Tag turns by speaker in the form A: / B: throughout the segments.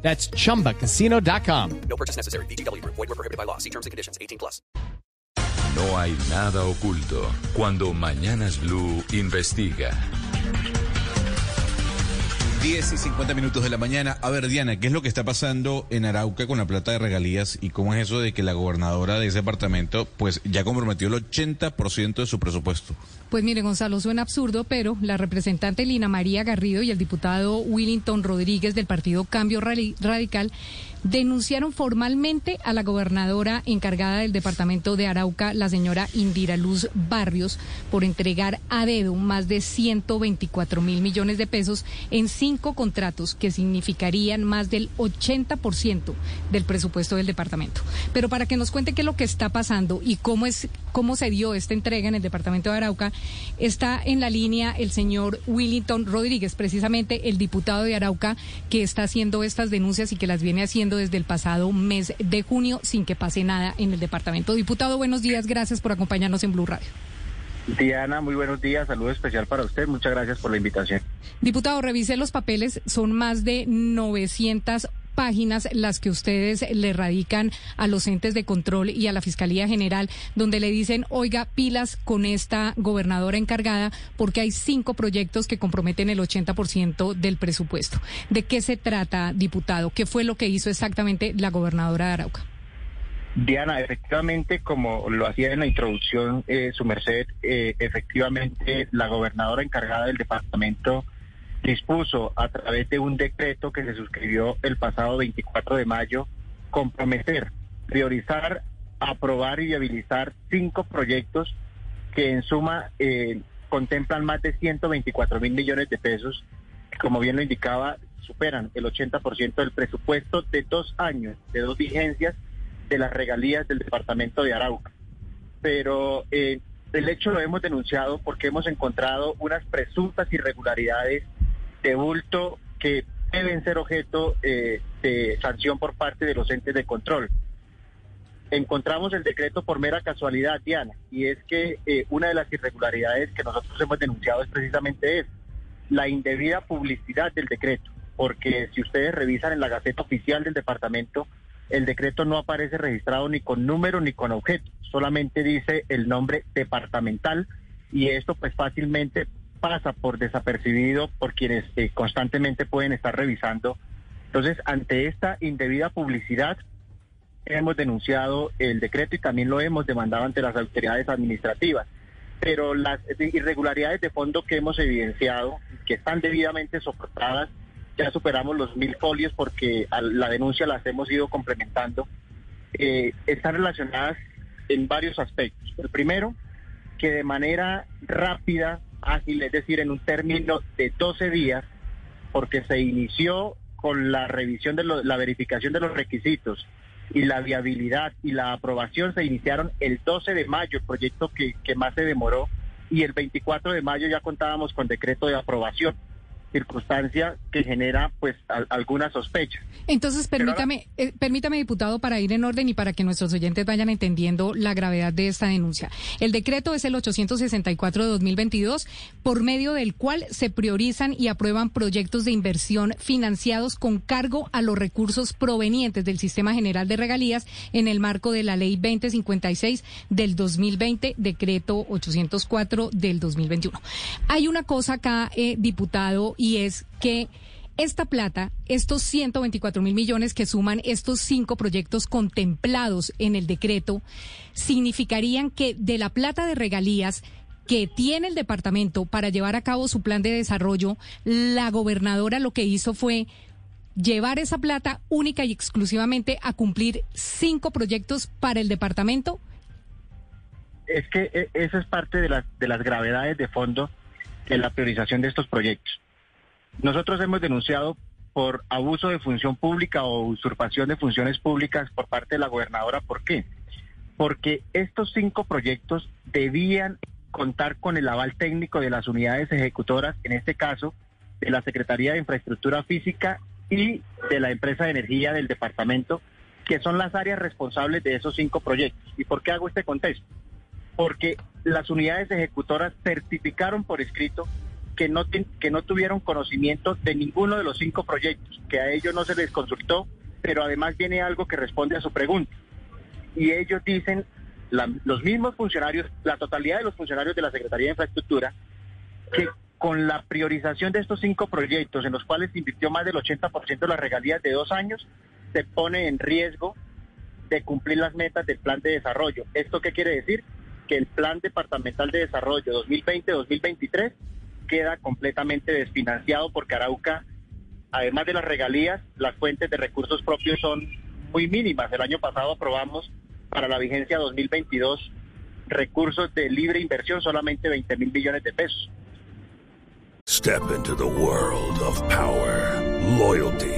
A: That's chumbacasino.com.
B: No purchase necessary. BGW. Void were prohibited by law. See terms and conditions. 18 plus.
C: No hay nada oculto cuando Mañanas Blue investiga.
D: 10 y 50 minutos de la mañana. A ver, Diana, ¿qué es lo que está pasando en Arauca con la plata de regalías y cómo es eso de que la gobernadora de ese departamento pues ya comprometió el 80% de su presupuesto?
E: Pues mire, Gonzalo, suena absurdo, pero la representante Lina María Garrido y el diputado Willington Rodríguez del partido Cambio Radical denunciaron formalmente a la gobernadora encargada del departamento de Arauca, la señora Indira Luz Barrios, por entregar a dedo más de 124 mil millones de pesos en cinco contratos que significarían más del 80% del presupuesto del departamento. Pero para que nos cuente qué es lo que está pasando y cómo es cómo se dio esta entrega en el departamento de Arauca, está en la línea el señor Willington Rodríguez, precisamente el diputado de Arauca que está haciendo estas denuncias y que las viene haciendo desde el pasado mes de junio sin que pase nada en el departamento. Diputado, buenos días, gracias por acompañarnos en Blue Radio.
F: Diana, muy buenos días, saludo especial para usted, muchas gracias por la invitación.
E: Diputado, revisé los papeles, son más de 900 páginas las que ustedes le radican a los entes de control y a la Fiscalía General, donde le dicen, oiga, pilas con esta gobernadora encargada, porque hay cinco proyectos que comprometen el 80% del presupuesto. ¿De qué se trata, diputado? ¿Qué fue lo que hizo exactamente la gobernadora de Arauca?
F: Diana, efectivamente, como lo hacía en la introducción eh, su merced, eh, efectivamente la gobernadora encargada del departamento dispuso a través de un decreto que se suscribió el pasado 24 de mayo comprometer, priorizar, aprobar y viabilizar cinco proyectos que en suma eh, contemplan más de 124 mil millones de pesos, que como bien lo indicaba, superan el 80% del presupuesto de dos años, de dos vigencias de las regalías del departamento de Arauca. Pero eh, el hecho lo hemos denunciado porque hemos encontrado unas presuntas irregularidades de bulto que deben ser objeto eh, de sanción por parte de los entes de control. Encontramos el decreto por mera casualidad, Diana, y es que eh, una de las irregularidades que nosotros hemos denunciado es precisamente es la indebida publicidad del decreto, porque si ustedes revisan en la Gaceta Oficial del Departamento, el decreto no aparece registrado ni con número ni con objeto, solamente dice el nombre departamental y esto pues fácilmente pasa por desapercibido por quienes eh, constantemente pueden estar revisando. Entonces, ante esta indebida publicidad, hemos denunciado el decreto y también lo hemos demandado ante las autoridades administrativas. Pero las irregularidades de fondo que hemos evidenciado, que están debidamente soportadas, ya superamos los mil folios porque a la denuncia las hemos ido complementando, eh, están relacionadas en varios aspectos. El primero, que de manera rápida ágil, es decir, en un término de 12 días, porque se inició con la revisión de la verificación de los requisitos y la viabilidad y la aprobación se iniciaron el 12 de mayo, el proyecto que, que más se demoró, y el 24 de mayo ya contábamos con decreto de aprobación circunstancia que genera pues alguna sospecha.
E: Entonces, permítame, eh, permítame, diputado, para ir en orden y para que nuestros oyentes vayan entendiendo la gravedad de esta denuncia. El decreto es el 864 de 2022, por medio del cual se priorizan y aprueban proyectos de inversión financiados con cargo a los recursos provenientes del Sistema General de Regalías en el marco de la Ley 2056 del 2020, decreto 804 del 2021. Hay una cosa acá, eh, diputado, y es que esta plata, estos 124 mil millones que suman estos cinco proyectos contemplados en el decreto, significarían que de la plata de regalías que tiene el departamento para llevar a cabo su plan de desarrollo, la gobernadora lo que hizo fue llevar esa plata única y exclusivamente a cumplir cinco proyectos para el departamento.
F: Es que eh, eso es parte de, de las gravedades de fondo de la priorización de estos proyectos. Nosotros hemos denunciado por abuso de función pública o usurpación de funciones públicas por parte de la gobernadora. ¿Por qué? porque estos cinco proyectos debían contar con el aval técnico de las unidades ejecutoras, en este caso de la Secretaría de Infraestructura Física y de la empresa de energía del departamento, que son las áreas responsables de esos cinco proyectos. ¿Y por qué hago este contexto? Porque las unidades ejecutoras certificaron por escrito que no, que no tuvieron conocimiento de ninguno de los cinco proyectos, que a ellos no se les consultó, pero además viene algo que responde a su pregunta. Y ellos dicen, los mismos funcionarios, la totalidad de los funcionarios de la Secretaría de Infraestructura, que con la priorización de estos cinco proyectos, en los cuales se invirtió más del 80% de las regalías de dos años, se pone en riesgo de cumplir las metas del plan de desarrollo. ¿Esto qué quiere decir? Que el plan departamental de desarrollo 2020-2023 queda completamente desfinanciado porque Arauca, además de las regalías, las fuentes de recursos propios son muy mínimas. El año pasado aprobamos para la vigencia 2022 recursos de libre inversión solamente 20 mil millones de pesos.
G: Step into the world of power, loyalty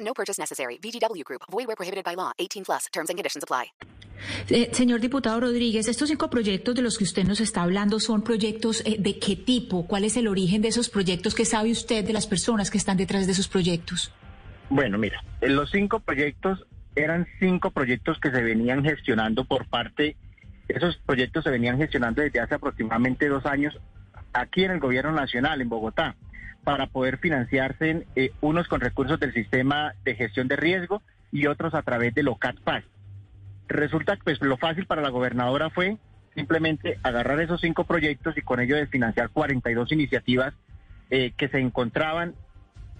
B: No purchase necessary. VGW Group. Void where prohibited by law. 18 plus. Terms and conditions apply.
H: Eh, señor diputado Rodríguez, estos cinco proyectos de los que usted nos está hablando son proyectos eh, de qué tipo? ¿Cuál es el origen de esos proyectos? ¿Qué sabe usted de las personas que están detrás de esos proyectos?
F: Bueno, mira, los cinco proyectos eran cinco proyectos que se venían gestionando por parte, esos proyectos se venían gestionando desde hace aproximadamente dos años aquí en el gobierno nacional, en Bogotá, para poder financiarse eh, unos con recursos del sistema de gestión de riesgo y otros a través de LOCAT Paz. Resulta que pues, lo fácil para la gobernadora fue simplemente agarrar esos cinco proyectos y con ello desfinanciar 42 iniciativas eh, que se encontraban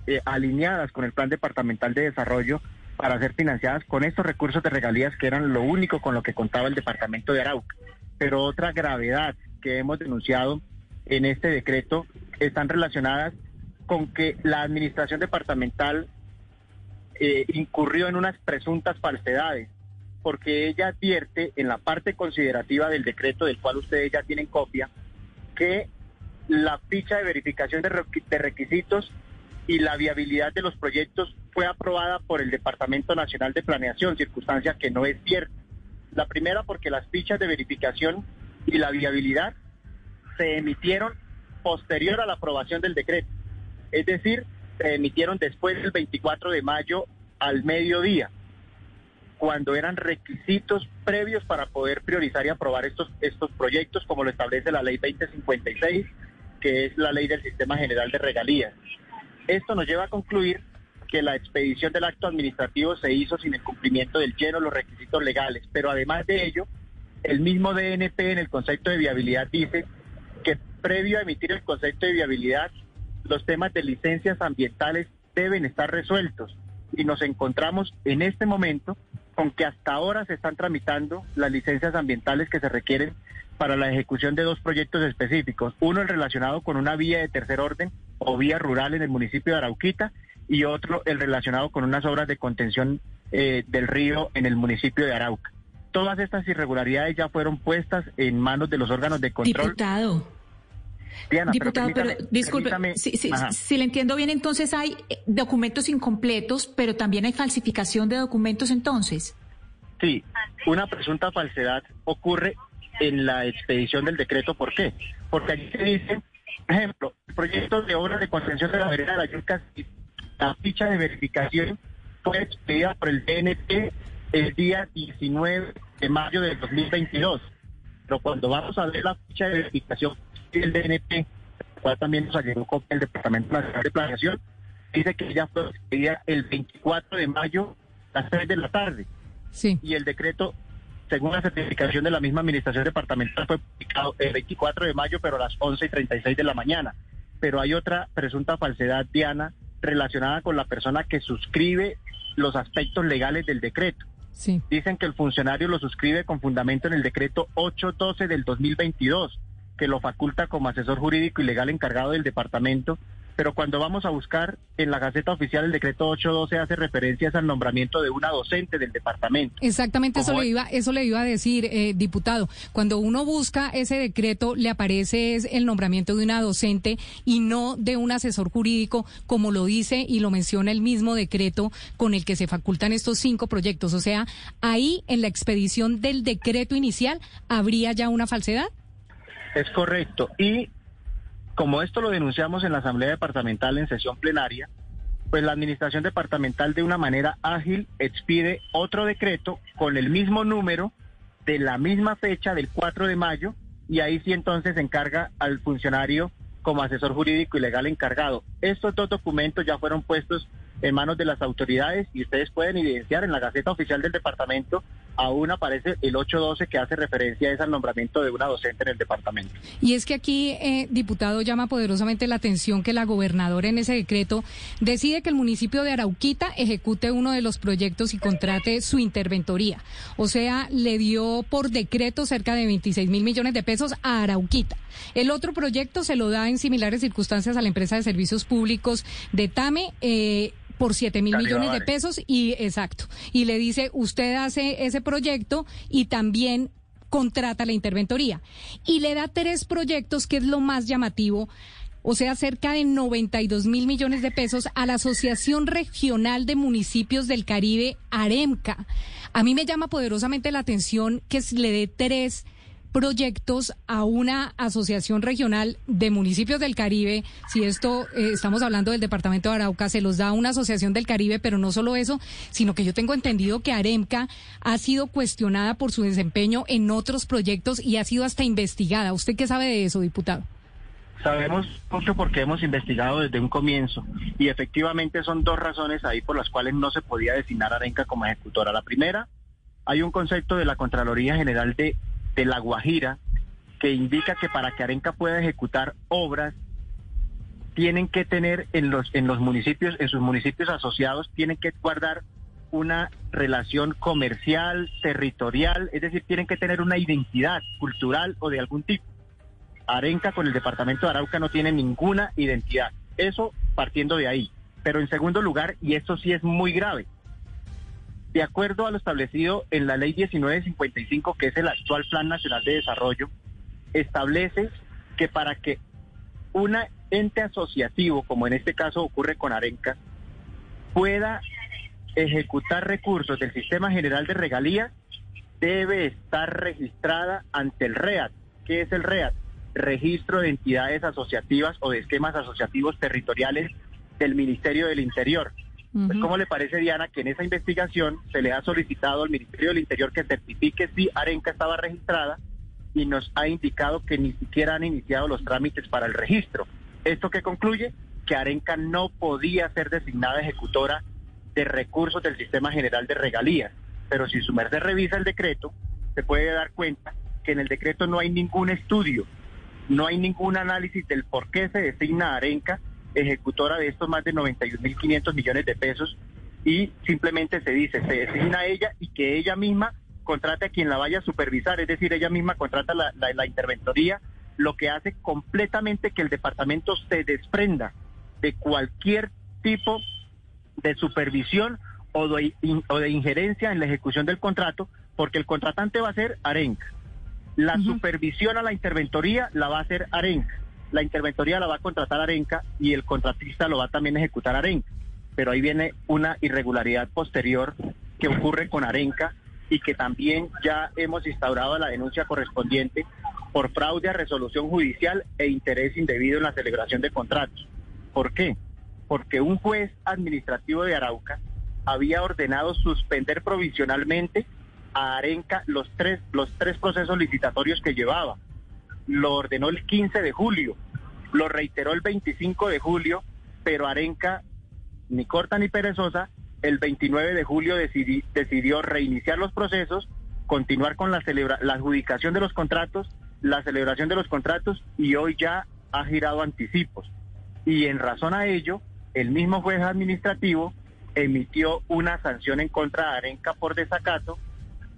F: eh, alineadas con el Plan Departamental de Desarrollo para ser financiadas con estos recursos de regalías que eran lo único con lo que contaba el Departamento de Arauca. Pero otra gravedad que hemos denunciado en este decreto están relacionadas con que la administración departamental eh, incurrió en unas presuntas falsedades porque ella advierte en la parte considerativa del decreto del cual ustedes ya tienen copia, que la ficha de verificación de, requisitos y la viabilidad de los proyectos fue aprobada por el Departamento Nacional de Planeación, circunstancia que no es cierta. La primera porque las fichas de verificación y la viabilidad se emitieron posterior a la aprobación del decreto. Es decir, se emitieron después del 24 de mayo al mediodía cuando eran requisitos previos para poder priorizar y aprobar estos, estos proyectos, como lo establece la ley 2056, que es la ley del Sistema General de Regalías. Esto nos lleva a concluir que la expedición del acto administrativo se hizo sin el cumplimiento del lleno de los requisitos legales, pero además de ello, el mismo DNP en el concepto de viabilidad dice que previo a emitir el concepto de viabilidad, los temas de licencias ambientales deben estar resueltos y nos encontramos en este momento con que hasta ahora se están tramitando las licencias ambientales que se requieren para la ejecución de dos proyectos específicos. Uno el relacionado con una vía de tercer orden o vía rural en el municipio de Arauquita y otro el relacionado con unas obras de contención eh, del río en el municipio de Arauca. Todas estas irregularidades ya fueron puestas en manos de los órganos de control.
H: Diputado, pero, disculpe, si, le entiendo bien, entonces hay eh, documentos incompletos, pero también hay falsificación de documentos entonces.
F: Sí, una presunta falsedad ocurre en la expedición del decreto. ¿Por qué? Porque aquí se dice, por ejemplo, el proyecto de obra de contención de la vereda de la Yucas, la ficha de verificación fue expedida por el DNP el día 19 de mayo de 2022. Pero cuando vamos a ver la ficha de verificación el DNP, cual también nos llegado copia el Departamento Nacional de Planeación, dice que ya fue el 24 de mayo a las 3 de la tarde.
E: Sí.
F: Y el decreto, según la certificación de la misma administración departamental, fue publicado el 24 de mayo, pero a las 11 y 36 de la mañana. Pero hay otra presunta falsedad, Diana, relacionada con la persona que suscribe los aspectos legales del decreto.
E: Sí.
F: Dicen que el funcionario lo suscribe con fundamento en el decreto 812 del 2022 que lo faculta como asesor jurídico y legal encargado del departamento, pero cuando vamos a buscar en la Gaceta Oficial el decreto 812 hace referencias al nombramiento de una docente del departamento.
E: Exactamente, eso le iba, eso le iba a decir, eh, diputado. Cuando uno busca ese decreto, le aparece es el nombramiento de una docente y no de un asesor jurídico, como lo dice y lo menciona el mismo decreto con el que se facultan estos cinco proyectos. O sea, ahí en la expedición del decreto inicial habría ya una falsedad.
F: Es correcto. Y como esto lo denunciamos en la Asamblea Departamental en sesión plenaria, pues la Administración Departamental de una manera ágil expide otro decreto con el mismo número de la misma fecha del 4 de mayo y ahí sí entonces encarga al funcionario como asesor jurídico y legal encargado. Estos dos documentos ya fueron puestos en manos de las autoridades y ustedes pueden evidenciar en la Gaceta Oficial del Departamento aún aparece el 812 que hace referencia es al nombramiento de una docente en el departamento.
E: Y es que aquí, eh, diputado, llama poderosamente la atención que la gobernadora en ese decreto decide que el municipio de Arauquita ejecute uno de los proyectos y contrate su interventoría. O sea, le dio por decreto cerca de 26 mil millones de pesos a Arauquita. El otro proyecto se lo da en similares circunstancias a la empresa de servicios públicos de TAME. Eh, por 7 mil millones de pesos y exacto. Y le dice, usted hace ese proyecto y también contrata la interventoría. Y le da tres proyectos, que es lo más llamativo, o sea, cerca de 92 mil millones de pesos a la Asociación Regional de Municipios del Caribe, AREMCA. A mí me llama poderosamente la atención que le dé tres proyectos a una asociación regional de municipios del Caribe. Si esto eh, estamos hablando del departamento de Arauca, se los da una asociación del Caribe, pero no solo eso, sino que yo tengo entendido que Aremca ha sido cuestionada por su desempeño en otros proyectos y ha sido hasta investigada. ¿Usted qué sabe de eso, diputado?
F: Sabemos mucho porque hemos investigado desde un comienzo y efectivamente son dos razones ahí por las cuales no se podía designar a Arenca como ejecutora. La primera, hay un concepto de la Contraloría General de, de La Guajira que indica que para que Arenca pueda ejecutar obras tienen que tener en los en los municipios, en sus municipios asociados, tienen que guardar una relación comercial, territorial, es decir, tienen que tener una identidad cultural o de algún tipo. Arenca con el departamento de Arauca no tiene ninguna identidad. Eso partiendo de ahí. Pero en segundo lugar, y esto sí es muy grave, de acuerdo a lo establecido en la ley 1955, que es el actual Plan Nacional de Desarrollo, establece que para que un ente asociativo, como en este caso ocurre con Arenca, pueda ejecutar recursos del Sistema General de Regalías, debe estar registrada ante el REAT. ¿Qué es el REAT? Registro de entidades asociativas o de esquemas asociativos territoriales del Ministerio del Interior. Pues, ¿Cómo le parece, Diana, que en esa investigación se le ha solicitado al Ministerio del Interior que certifique si Arenca estaba registrada y nos ha indicado que ni siquiera han iniciado los trámites para el registro? ¿Esto que concluye? Que Arenca no podía ser designada ejecutora de recursos del Sistema General de Regalías. Pero si su merced revisa el decreto, se puede dar cuenta que en el decreto no hay ningún estudio, no hay ningún análisis del por qué se designa a Arenca ejecutora de estos más de 91.500 millones de pesos y simplemente se dice, se designa a ella y que ella misma contrate a quien la vaya a supervisar, es decir, ella misma contrata la, la, la interventoría, lo que hace completamente que el departamento se desprenda de cualquier tipo de supervisión o de, in- o de injerencia en la ejecución del contrato, porque el contratante va a ser Arenca. La supervisión a la interventoría la va a hacer Arenca. La interventoría la va a contratar Arenca y el contratista lo va a también ejecutar Arenca. Pero ahí viene una irregularidad posterior que ocurre con Arenca y que también ya hemos instaurado la denuncia correspondiente por fraude a resolución judicial e interés indebido en la celebración de contratos. ¿Por qué? Porque un juez administrativo de Arauca había ordenado suspender provisionalmente a Arenca los tres, los tres procesos licitatorios que llevaba. Lo ordenó el 15 de julio, lo reiteró el 25 de julio, pero Arenca, ni corta ni perezosa, el 29 de julio decidi- decidió reiniciar los procesos, continuar con la, la adjudicación de los contratos, la celebración de los contratos y hoy ya ha girado anticipos. Y en razón a ello, el mismo juez administrativo emitió una sanción en contra de Arenca por desacato,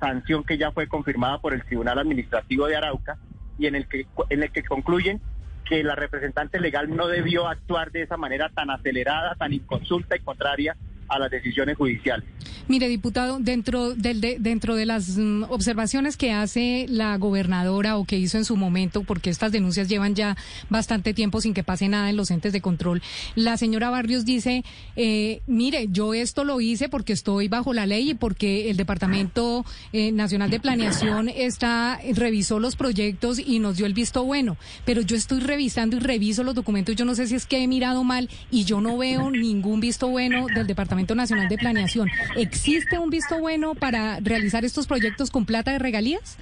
F: sanción que ya fue confirmada por el Tribunal Administrativo de Arauca y en el que, en el que concluyen que la representante legal no debió actuar de esa manera tan acelerada, tan inconsulta y contraria a las decisiones judiciales.
E: Mire, diputado, dentro, de, dentro de las mm, observaciones que hace la gobernadora o que hizo en su momento, porque estas denuncias llevan ya bastante tiempo sin que pase nada en los entes de control, la señora Barrios dice, eh, mire, yo esto lo hice porque estoy bajo la ley y porque el Departamento eh, Nacional de Planeación está revisó los proyectos y nos dio el visto bueno, pero yo estoy revisando y reviso los documentos, yo no sé si es que he mirado mal y yo no veo ningún visto bueno del Departamento Nacional de Planeación. ¿Existe un visto bueno para realizar estos proyectos con plata de regalías?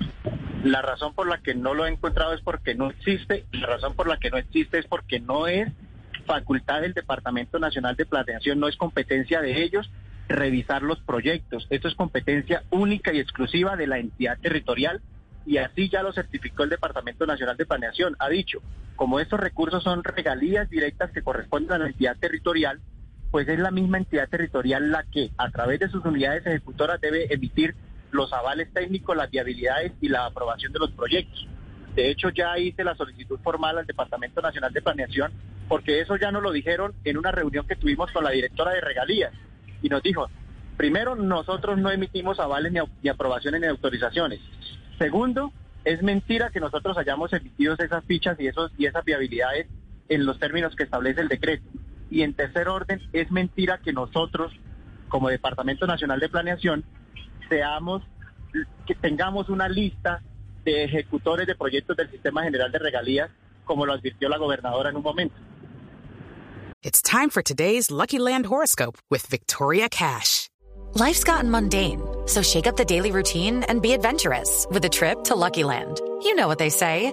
F: La razón por la que no lo he encontrado es porque no existe, la razón por la que no existe es porque no es facultad del Departamento Nacional de Planeación, no es competencia de ellos revisar los proyectos. Esto es competencia única y exclusiva de la entidad territorial y así ya lo certificó el Departamento Nacional de Planeación. Ha dicho, como estos recursos son regalías directas que corresponden a la entidad territorial, pues es la misma entidad territorial la que a través de sus unidades ejecutoras debe emitir los avales técnicos, las viabilidades y la aprobación de los proyectos. De hecho, ya hice la solicitud formal al Departamento Nacional de Planeación, porque eso ya nos lo dijeron en una reunión que tuvimos con la directora de regalías. Y nos dijo, primero, nosotros no emitimos avales ni, ni aprobaciones ni autorizaciones. Segundo, es mentira que nosotros hayamos emitido esas fichas y, esos, y esas viabilidades en los términos que establece el decreto. Y en tercer orden, es mentira que nosotros, como Departamento Nacional de Planeación, seamos, que tengamos una lista de ejecutores de proyectos del Sistema General de Regalías, como lo advirtió la gobernadora en un momento.
I: It's time for today's Lucky Land horoscope with Victoria Cash.
B: Life's gotten mundane, so shake up the daily routine and be adventurous with a trip to Lucky Land. You know what they say.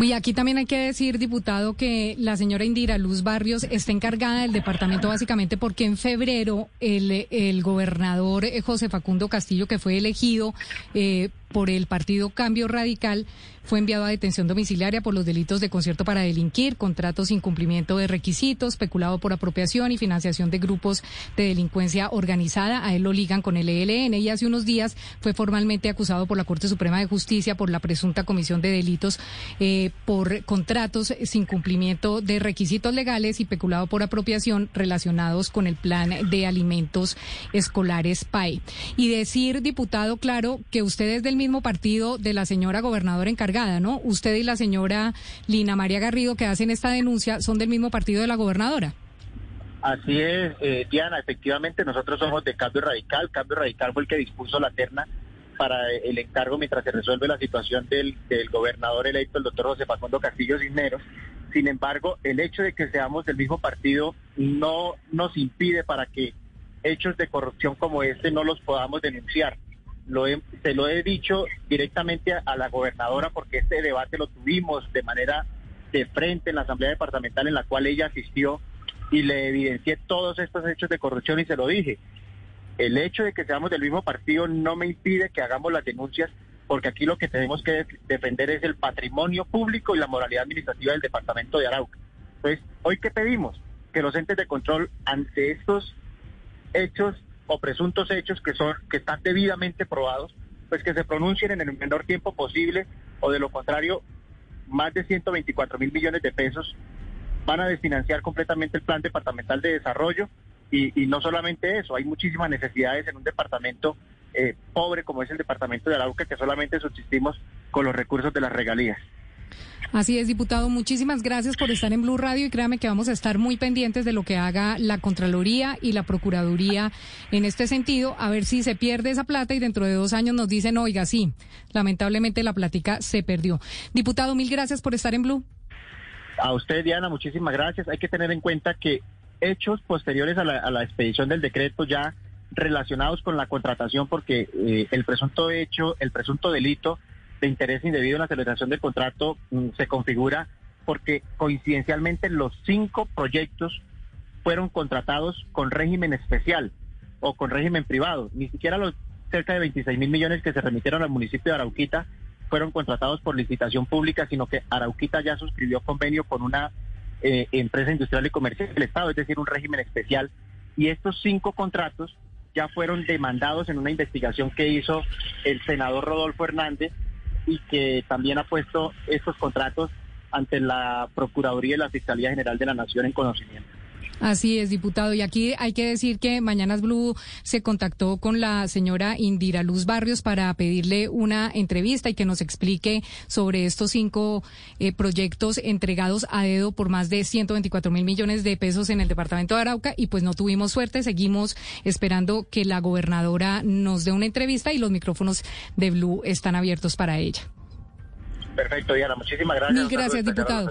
E: Y aquí también hay que decir, diputado, que la señora Indira Luz Barrios está encargada del departamento básicamente porque en febrero el, el gobernador eh, José Facundo Castillo, que fue elegido eh, por el partido Cambio Radical, fue enviado a detención domiciliaria por los delitos de concierto para delinquir, contratos sin cumplimiento de requisitos, especulado por apropiación y financiación de grupos de delincuencia organizada. A él lo ligan con el ELN y hace unos días fue formalmente acusado por la Corte Suprema de Justicia por la presunta comisión de delitos eh, por contratos sin cumplimiento de requisitos legales y especulado por apropiación relacionados con el plan de alimentos escolares PAE. Y decir, diputado, claro, que usted es del mismo partido de la señora gobernadora encargada ¿no? Usted y la señora Lina María Garrido que hacen esta denuncia son del mismo partido de la gobernadora.
F: Así es, eh, Diana, efectivamente nosotros somos de Cambio Radical. Cambio Radical fue el que dispuso la terna para el encargo mientras se resuelve la situación del, del gobernador electo, el doctor José Facundo Castillo Cisneros. Sin embargo, el hecho de que seamos del mismo partido no nos impide para que hechos de corrupción como este no los podamos denunciar lo se lo he dicho directamente a, la gobernadora porque este debate lo tuvimos de manera de frente en la Asamblea Departamental en la cual ella asistió y le evidencié todos estos hechos de corrupción y se lo dije. El hecho de que seamos del mismo partido no me impide que hagamos las denuncias porque aquí lo que tenemos que defender es el patrimonio público y la moralidad administrativa del departamento de Arauca. Entonces, ¿hoy qué pedimos? Que los entes de control ante estos hechos o presuntos hechos que son que están debidamente probados, pues que se pronuncien en el menor tiempo posible o de lo contrario, más de 124 mil millones de pesos van a desfinanciar completamente el plan departamental de desarrollo y, no solamente eso, hay muchísimas necesidades en un departamento eh, pobre como es el departamento de Arauca que solamente subsistimos con los recursos de las regalías.
E: Así es, diputado. Muchísimas gracias por estar en Blue Radio y créame que vamos a estar muy pendientes de lo que haga la Contraloría y la Procuraduría en este sentido, a ver si se pierde esa plata y dentro de dos años nos dicen, oiga, sí, lamentablemente la plática se perdió. Diputado, mil gracias por estar en Blue.
F: A usted, Diana, muchísimas gracias. Hay que tener en cuenta que hechos posteriores a la, a la expedición del decreto ya relacionados con la contratación, porque eh, el presunto hecho, el presunto delito de interés indebido en la celebración del contrato mm, se configura porque coincidencialmente los cinco proyectos fueron contratados con régimen especial. o con régimen privado. Ni siquiera los cerca de 26 mil millones que se remitieron al municipio de Arauquita fueron contratados por licitación pública, sino que Arauquita ya suscribió convenio con una eh, empresa industrial y comercial del Estado, es decir, un régimen especial. Y estos cinco contratos ya fueron demandados en una investigación que hizo el senador Rodolfo Hernández y que también ha puesto estos contratos ante la Procuraduría y la Fiscalía General de la Nación en conocimiento.
E: Así es, diputado. Y aquí hay que decir que Mañanas Blue se contactó con la señora Indira Luz Barrios para pedirle una entrevista y que nos explique sobre estos cinco eh, proyectos entregados a dedo por más de 124 mil millones de pesos en el departamento de Arauca y pues no tuvimos suerte. Seguimos esperando que la gobernadora nos dé una entrevista y los micrófonos de Blue están abiertos para ella.
F: Perfecto, Diana. Muchísimas gracias.
E: Mil gracias, diputado.